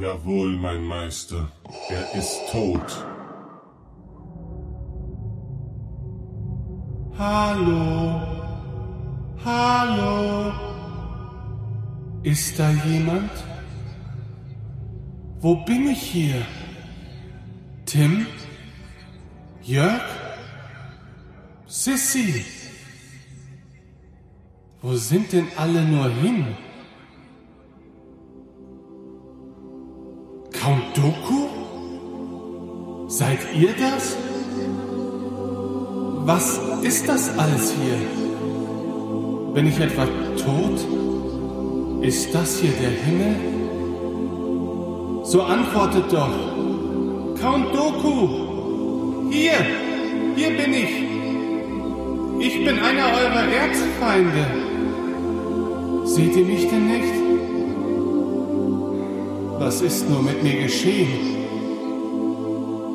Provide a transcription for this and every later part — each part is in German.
Jawohl, mein Meister. Er ist tot. Hallo? Hallo? Ist da jemand? Wo bin ich hier? Tim? Jörg? Sissy? Wo sind denn alle nur hin? Doku? Seid ihr das? Was ist das alles hier? Bin ich etwa tot? Ist das hier der Himmel? So antwortet doch. Count Doku! Hier! Hier bin ich! Ich bin einer eurer Erzfeinde. Seht ihr mich denn nicht? Was ist nur mit mir geschehen?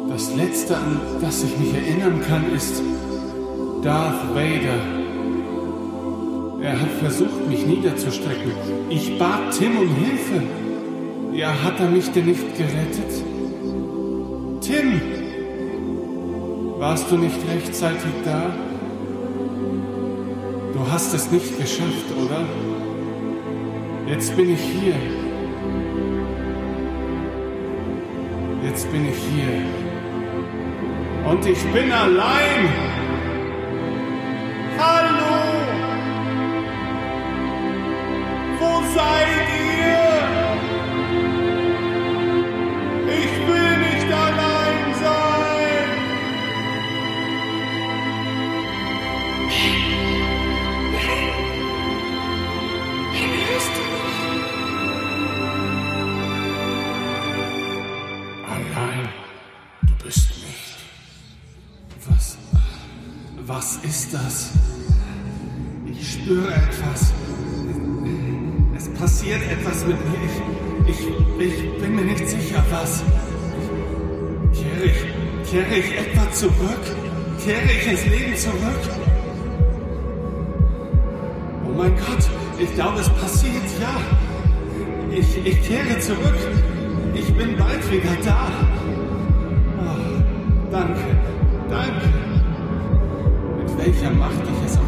Das Letzte, an das ich mich erinnern kann, ist Darth Vader. Er hat versucht, mich niederzustrecken. Ich bat Tim um Hilfe. Ja, hat er mich denn nicht gerettet? Tim! Warst du nicht rechtzeitig da? Du hast es nicht geschafft, oder? Jetzt bin ich hier. Jetzt bin ich hier. Und ich bin allein. Was ist das? Ich spüre etwas. Es passiert etwas mit mir. Ich, ich, ich bin mir nicht sicher, was. Kehre ich, kehre ich etwa zurück? Kehre ich ins Leben zurück? Oh mein Gott, ich glaube, es passiert, ja. Ich, ich kehre zurück. Ich bin bald wieder da. Oh, danke, welcher Macht ich es